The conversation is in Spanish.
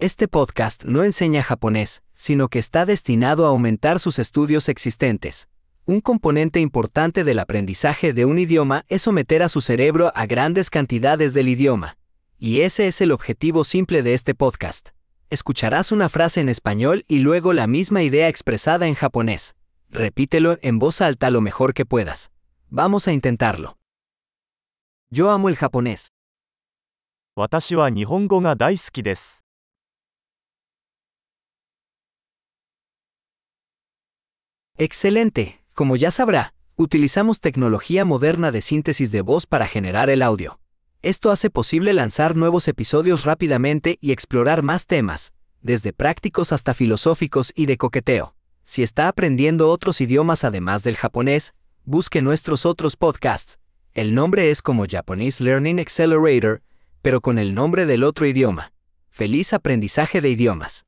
Este podcast no enseña japonés, sino que está destinado a aumentar sus estudios existentes. Un componente importante del aprendizaje de un idioma es someter a su cerebro a grandes cantidades del idioma. Y ese es el objetivo simple de este podcast. Escucharás una frase en español y luego la misma idea expresada en japonés. Repítelo en voz alta lo mejor que puedas. Vamos a intentarlo. Yo amo el japonés. 私は日本語が大好きです。 Excelente. Como ya sabrá, utilizamos tecnología moderna de síntesis de voz para generar el audio. Esto hace posible lanzar nuevos episodios rápidamente y explorar más temas, desde prácticos hasta filosóficos y de coqueteo. Si está aprendiendo otros idiomas además del japonés, busque nuestros otros podcasts. El nombre es como Japanese Learning Accelerator, pero con el nombre del otro idioma. Feliz aprendizaje de idiomas.